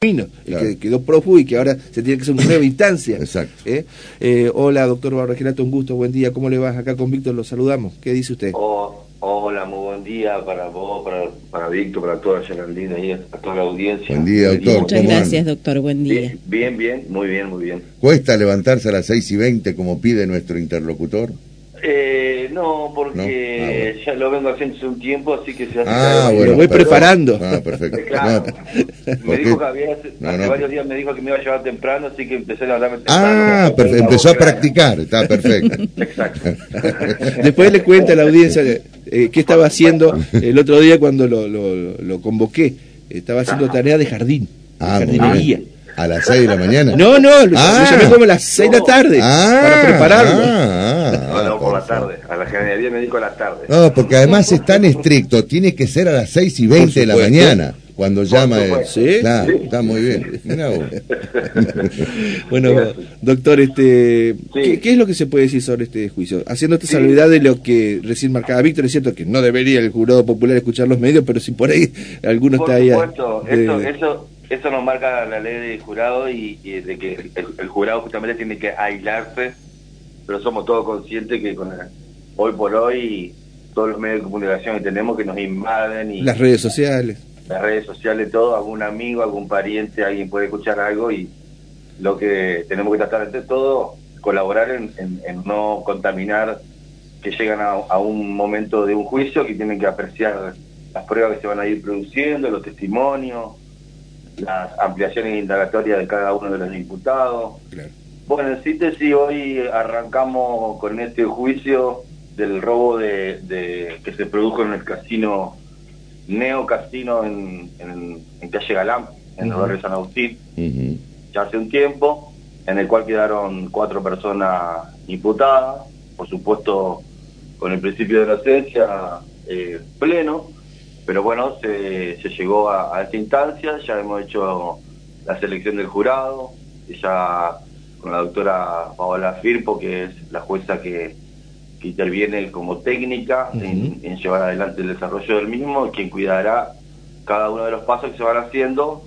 el que quedó prófugo y que ahora se tiene que hacer una nueva instancia. Exacto. ¿Eh? Eh, hola, doctor Barreginato, un gusto, buen día. ¿Cómo le vas? Acá con Víctor lo saludamos. ¿Qué dice usted? Oh, hola, muy buen día para vos, para, para Víctor, para toda Geraldina y a toda la audiencia. Buen día, doctor. Muchas gracias, doctor. Buen día. Bien, bien, bien, muy bien, muy bien. ¿Cuesta levantarse a las 6 y 20 como pide nuestro interlocutor? Eh, no, porque ¿No? Ah, bueno. ya lo vengo haciendo hace un tiempo, así que se hace Ah, bueno. Lo voy preparando. Ah, perfecto. Claro. No, me dijo que había, hace, No, hace no. varios días me dijo que me iba a llevar temprano, así que empecé a temprano. Ah, empezó a practicar, está perfecto. Exacto. Después le cuenta a la audiencia eh, qué estaba haciendo el otro día cuando lo, lo, lo convoqué. Estaba haciendo tarea de jardín, Ah, jardinería. bien. A las 6 de la mañana. No, no, Ah. lo llamé como a las 6 de la tarde Ah, para prepararlo. ah, por la tarde. A la jardinería me dijo a la tarde. No, porque además es tan estricto, tiene que ser a las 6 y 20 de la supuesto. mañana cuando llama. el- supuesto. Sí. Claro, está muy bien. Mirá vos. Bueno, doctor, este, Sí. ¿qué, qué es lo que se puede decir sobre este juicio? Haciendo esta salvedad de lo que recién marcaba Víctor, es cierto que no debería el jurado popular escuchar los medios, pero si por ahí alguno Por está ahí. a- supuesto, de- eso, eso, eso nos marca la ley del jurado y, y de que el, el jurado justamente tiene que aislarse, pero somos todos conscientes que con la- hoy por hoy todos los medios de comunicación que tenemos que nos invaden y las redes sociales. las redes sociales, todo, algún amigo, algún pariente, alguien puede escuchar algo y lo que tenemos que tratar de todo, colaborar en, en- en no contaminar que llegan a, a un momento de un juicio que tienen que apreciar las pruebas que se van a ir produciendo, los testimonios, las ampliaciones indagatorias de cada uno de los imputados. Claro. Bueno, en síntesis, hoy arrancamos con este juicio del robo de, de- que se produjo en el casino, Neo Casino en, en, en calle Galán, en el barrio San Agustín, ya hace un tiempo, en el cual quedaron cuatro personas imputadas, por supuesto con el principio de inocencia eh, pleno, pero bueno, se, se llegó a, a esta instancia, ya hemos hecho la selección del jurado, ya con la doctora Paola Firpo, que es la jueza que, que interviene como técnica en, en llevar adelante el desarrollo del mismo, quien cuidará cada uno de los pasos que se van haciendo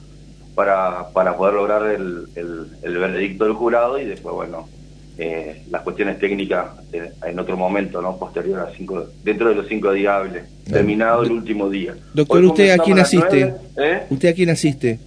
para, para poder lograr el, el, el veredicto del jurado y después, bueno, eh, las cuestiones técnicas eh, en otro momento, ¿no? Posterior a cinco, dentro de los cinco días hábiles, terminado el último día. Doctor, ¿usted a quién asiste? ¿eh? ¿Usted a quién asiste?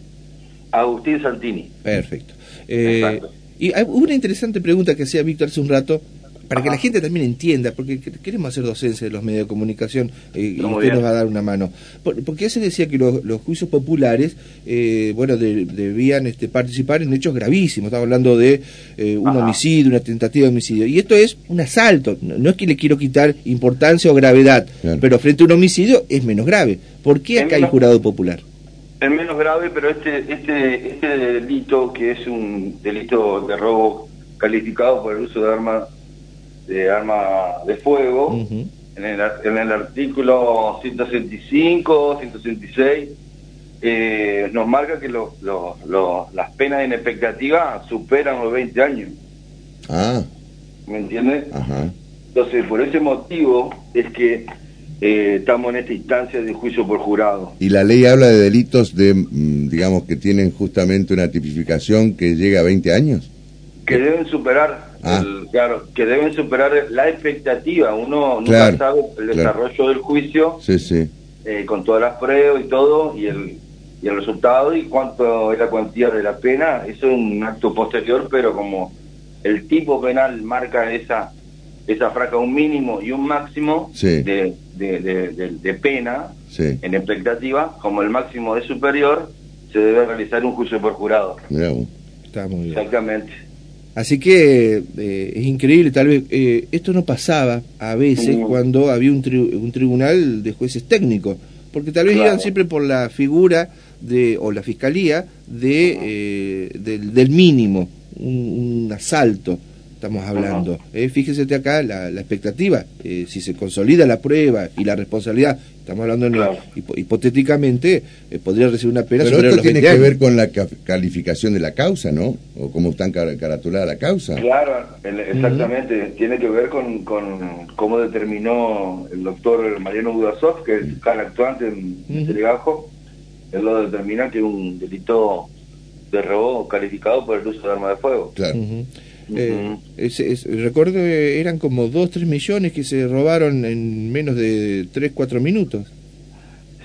Agustín Santini. Perfecto. Eh, Exacto. Y hay una interesante pregunta que hacía Víctor hace un rato, para que la gente también entienda, porque que- queremos hacer docencia de los medios de comunicación eh, y usted bien. nos va a dar una mano. Por- porque se decía que los, los juicios populares, eh, bueno, de- debían este, participar en hechos gravísimos. Estamos hablando de eh, un Ajá. homicidio, una tentativa de homicidio. Y esto es un asalto. No, no es que le quiero quitar importancia o gravedad, Claro. pero frente a un homicidio es menos grave. ¿Por qué acá hay jurado popular? Es menos grave, pero este, este, este delito, que es un delito de robo calificado por el uso de arma de arma de fuego, en, el, en el artículo 165, 166, eh, nos marca que los- los- los- las penas en expectativa superan los 20 años, Ah, ¿me entiendes? ajá. Entonces, por ese motivo es que eh, estamos en esta instancia de juicio por jurado. Y la ley habla de delitos de, mm, digamos, que tienen justamente una tipificación que llega a 20 años. que deben superar Ah. el- claro que deben superar la expectativa uno nunca Claro, sabe el claro. desarrollo del juicio Sí, sí. eh, con todas las pruebas y todo y el y el resultado y cuánto es la cuantía de la pena eso es un acto posterior pero como el tipo penal marca esa esa franja un mínimo y un máximo Sí. de, de, de- de- de pena Sí, en expectativa como el máximo es superior se debe realizar un juicio por jurado. Está muy bien. exactamente Así que eh, es increíble, tal vez eh, esto no pasaba a veces Mm. cuando había un, tri- un tribunal de jueces técnicos, porque tal vez Claro. iban siempre por la figura de o la fiscalía de eh, del, del mínimo, un, un asalto estamos hablando. Eh, fíjese acá la, la expectativa, eh, si se consolida la prueba y la responsabilidad, estamos hablando en- hipotéticamente, eh, podría recibir una pena Pero esto tiene 20 que ver con la ca- calificación de la causa, ¿no? O cómo está encar- caratulada la causa. Claro, el- exactamente. Tiene que ver con, con cómo determinó el doctor Mariano Budasov, que es el actuante en Ujú. Telegajo. Él lo determina que es un delito de robo calificado por el uso de arma de fuego. Claro. Eh, recuerdo eran como 2, 3 millones que se robaron en menos de 3, 4 minutos.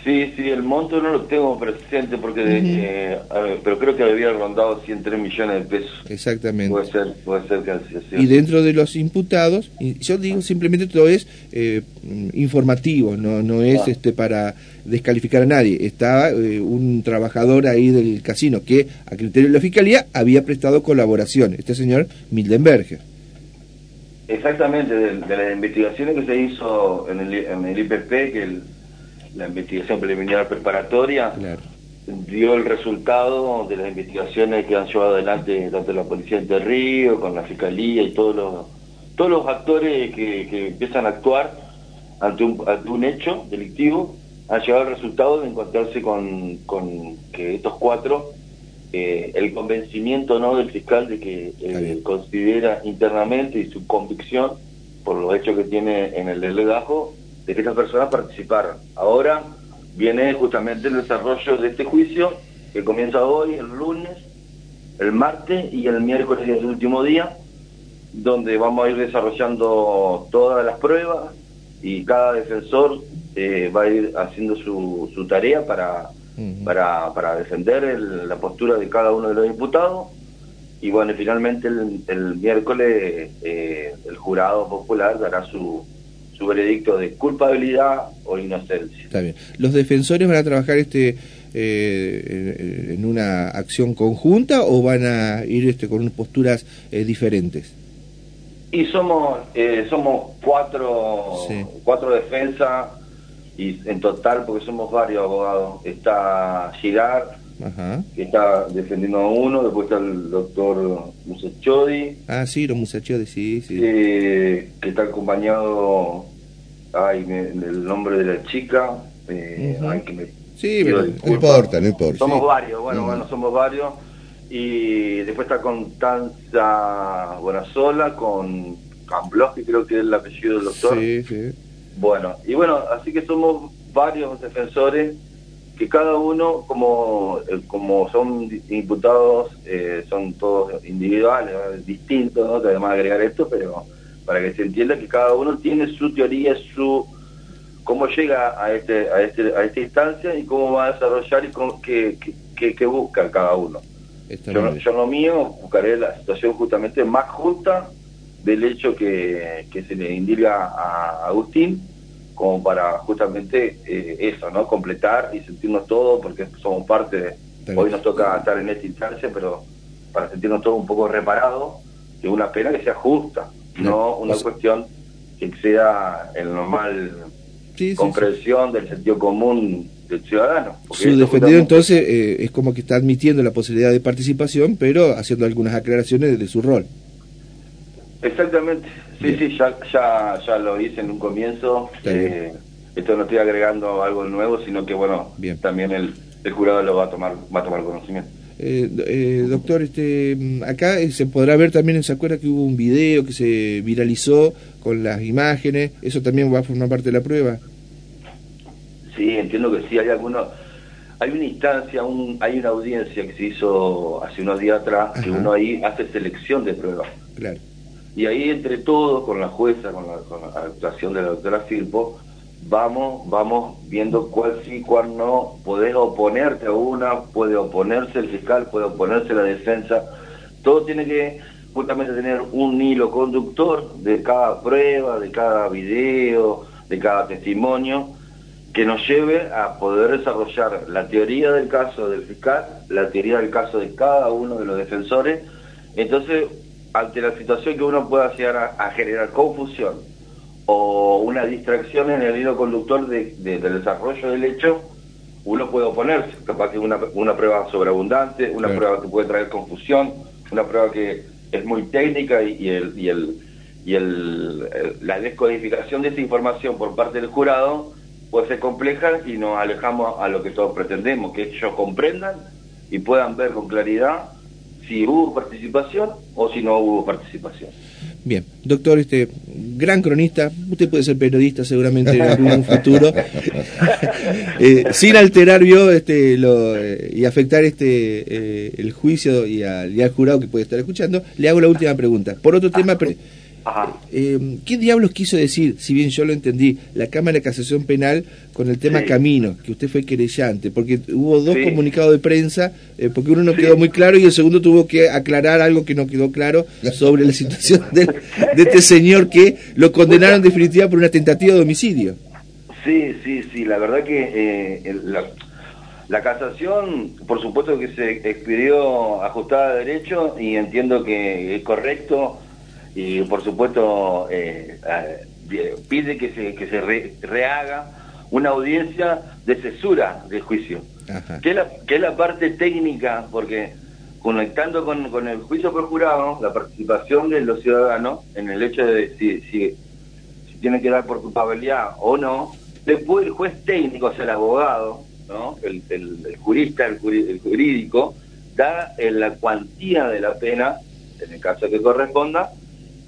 Sí, sí, el monto no lo tengo presente porque, eh, pero creo que había rondado 103 millones de pesos. Exactamente. Puede ser, puede ser que así Y dentro de los imputados, yo digo simplemente todo es eh, informativo, no no es ah. este para descalificar a nadie. Estaba eh, un trabajador ahí del casino que, a criterio de la fiscalía, había prestado colaboración. Este señor Mildenberger. Exactamente, de, las investigaciones que se hizo en el, en el IPP, que el la investigación preliminar preparatoria dio el resultado de las investigaciones que han llevado adelante tanto la policía de Río, con la fiscalía y todos los todos los actores que, empiezan a actuar ante un, ante un hecho delictivo han llegado al resultado de encontrarse con, con que estos cuatro eh, el convencimiento no del fiscal de que eh, considera internamente y su convicción por los hechos que tiene en el delegajo de que estas personas participaron. Ahora viene justamente el desarrollo de este juicio que comienza hoy, el lunes, el martes y el miércoles es el último día, donde vamos a ir desarrollando todas las pruebas y cada defensor eh, va a ir haciendo su, su tarea para, para, para, defender la postura de cada uno de los diputados. Y bueno, finalmente el, miércoles eh, el jurado popular dará su, su veredicto de culpabilidad o inocencia. Está bien. ¿Los defensores van a trabajar este eh, en una acción conjunta o van a ir este con posturas eh, diferentes? Y somos eh, somos cuatro cuatro defensas y en total porque somos varios abogados está Que está defendiendo a uno después está el doctor Musachodi ah sí los Musachodi sí sí que está acompañado ay, el nombre de la chica, eh, ay, que me sí, no importa, no importa. Somos varios, bueno, bueno, somos varios. Y después está con Tanza Buenasola, con Cambloski, creo que es el apellido del doctor. Sí, sí. Bueno, y bueno, así que somos varios defensores que cada uno, como, eh, como son imputados, eh, son todos individuales, distintos, ¿no? Además agregar esto, pero para que se entienda que cada uno tiene su teoría, su cómo llega a este a este a esta instancia y cómo va a desarrollar y qué, busca cada uno. Yo, yo, lo mío buscaré la situación justamente más justa del hecho que, se le indica a Agustín como para justamente eh, eso, ¿no? Completar y sentirnos todos, porque somos parte de, hoy nos toca estar en esta instancia, pero para sentirnos todos un poco reparados de una pena que sea justa no una cuestión que exceda el normal comprensión del sentido común del ciudadano. Su defendido entonces eh, es como que está admitiendo la posibilidad de participación, pero haciendo algunas aclaraciones de su rol. Exactamente, sí, sí, ya, ya, ya lo hice en un comienzo. Eh, esto no estoy agregando algo nuevo, sino que bueno, también el, el jurado lo va a tomar, va a tomar conocimiento. Eh, eh, doctor, este, acá eh, se podrá ver también, ¿se acuerda que hubo un video que se viralizó con las imágenes? ¿Eso también va a formar parte de la prueba? Sí, entiendo que sí, hay algunos... Hay una instancia, un, hay una audiencia que se hizo hace unos días atrás, que uno ahí hace selección de pruebas. Claro. Y ahí entre todos, con la jueza, con la, actuación de la doctora Filpo, vamos, vamos viendo cuál sí, cuál no, podés oponerte a una, puede oponerse el fiscal, puede oponerse la defensa, todo tiene que justamente tener un hilo conductor de cada prueba, de cada video, de cada testimonio, que nos lleve a poder desarrollar la teoría del caso del fiscal, la teoría del caso de cada uno de los defensores, entonces ante la situación que uno pueda llegar a generar confusión, o una distracción en el hilo conductor de, del desarrollo del hecho, uno puede oponerse. Capaz que una, una prueba sobreabundante, una prueba que puede traer confusión, una prueba que es muy técnica y, el, y, el, y el, la descodificación de esa información por parte del jurado puede ser compleja y nos alejamos a lo que todos pretendemos, que ellos comprendan y puedan ver con claridad si hubo participación o si no hubo participación. Bien, doctor, este gran cronista, usted puede ser periodista seguramente en algún futuro, eh, sin alterar vio este lo, eh, y afectar este eh, el juicio y al, y al, jurado que puede estar escuchando, le hago la última pregunta. Por otro tema, eh, ¿Qué diablos quiso decir, si bien yo lo entendí, la Cámara de Casación Penal con el tema Camino, que usted fue querellante? Porque hubo dos comunicados de prensa, eh, porque uno no quedó muy claro y el segundo tuvo que aclarar algo que no quedó claro sobre la situación de, este señor que lo condenaron en definitiva por una tentativa de homicidio. Sí, sí, sí, la verdad que eh, la, la, casación, por supuesto que se expidió ajustada a derecho y entiendo que es correcto y por supuesto eh, pide que se, que se rehaga una audiencia de cesura del juicio, que es, la, que es la parte técnica, porque conectando con, con el juicio por jurado, la participación de los ciudadanos en el hecho de si, si, si tienen que dar por culpabilidad o no, después el juez técnico, o sea, el abogado, ¿no? el, el, jurista, el, jurídico, da la cuantía de la pena, en el caso que corresponda,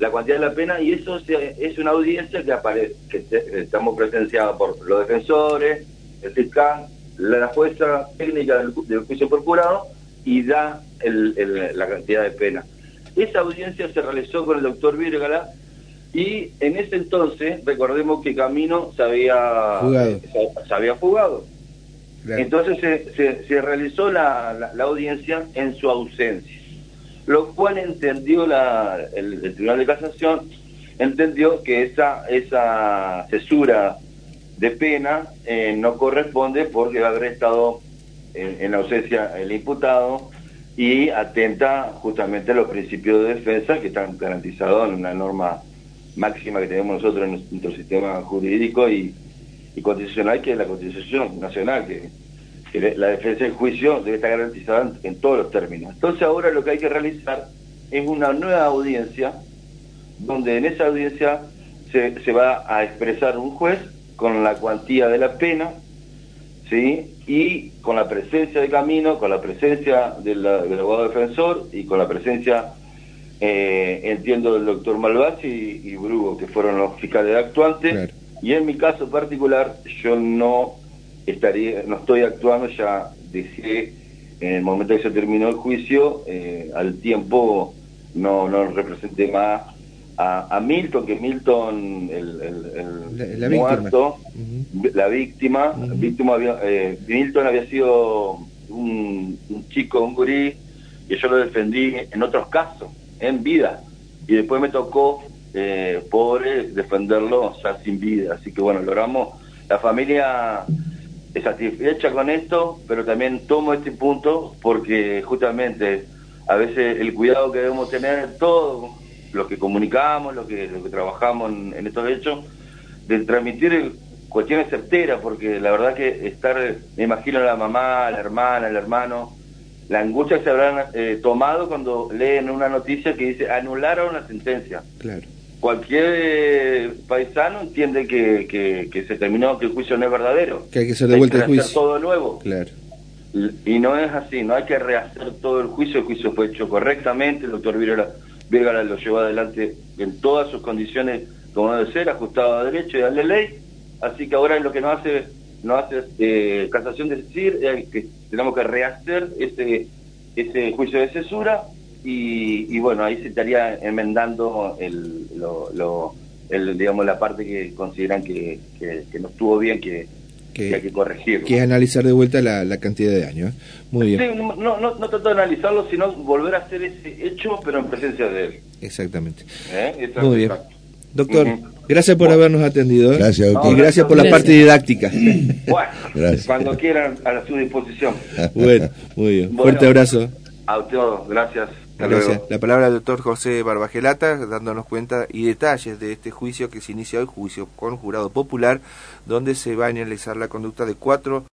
la cuantía de la pena y eso es una audiencia que aparece, que estamos presenciados por los defensores, el fiscal, la jueza técnica del, juicio procurado y da la cantidad de pena. Esa audiencia se realizó con el doctor Vírgala y en ese entonces, recordemos que Camino se había fugado. Se, había fugado. Entonces se, se, realizó la, la audiencia en su ausencia lo cual entendió la, el, Tribunal de Casación, entendió que esa, esa cesura de pena eh, no corresponde porque va a haber estado en, ausencia el imputado y atenta justamente a los principios de defensa que están garantizados en una norma máxima que tenemos nosotros en nuestro sistema jurídico y, y constitucional, que es la Constitución Nacional, que la defensa del juicio debe estar garantizada en, todos los términos. Entonces ahora lo que hay que realizar es una nueva audiencia, donde en esa audiencia se, se va a expresar un juez con la cuantía de la pena, ¿sí? y con la presencia de Camino, con la presencia del, abogado defensor y con la presencia, eh, entiendo, del doctor Malvazzi y, y, Brugo, que fueron los fiscales actuantes. Y en mi caso particular, yo no estaría, no estoy actuando, ya decía en el momento que se terminó el juicio, eh, al tiempo no, no representé más a, Milton, que Milton, el, el, muerto, la víctima, víctima había, eh, Milton había sido un, chico, un gurí, que yo lo defendí en otros casos, en vida, y después me tocó, eh, pobre, defenderlo ya sin vida, así que bueno, logramos, la familia satisfecha con esto, pero también tomo este punto porque justamente a veces el cuidado que debemos tener todos los que comunicamos, los que, trabajamos en, estos hechos, de transmitir cuestiones certeras, porque la verdad que estar, me imagino la mamá, la hermana, al hermano, la angustia que se habrán eh, tomado cuando leen una noticia que dice anularon la sentencia. Claro cualquier paisano entiende que, que, se terminó, que el juicio no es verdadero. Que hay que hacer de vuelta el juicio. Todo nuevo. Claro. Y no es así, no hay que rehacer todo el juicio, el juicio fue hecho correctamente, el doctor Virgara lo llevó adelante en todas sus condiciones como debe ser, ajustado a derecho y a la ley, así que ahora lo que nos hace, nos hace eh, casación de decir es que tenemos que rehacer ese, ese juicio de cesura y, bueno, ahí se estaría enmendando el, lo, el, digamos, la parte que consideran que, que, no estuvo bien, que, que, hay que corregir. Que es analizar de vuelta la, la cantidad de años. ¿eh? Muy bien. no, no, no trato de analizarlo, sino volver a hacer ese hecho, pero en presencia de él. Exactamente. ¿Eh? Muy bien. Doctor, gracias por habernos atendido. ¿eh? Gracias, doctor. y gracias por la parte didáctica. Bueno, cuando quieran, a su disposición. bueno, muy bien. Fuerte abrazo. A todos, gracias. La palabra del doctor José Barbagelata, dándonos cuenta y detalles de este juicio que se inicia hoy, juicio con jurado popular, donde se va a analizar la conducta de cuatro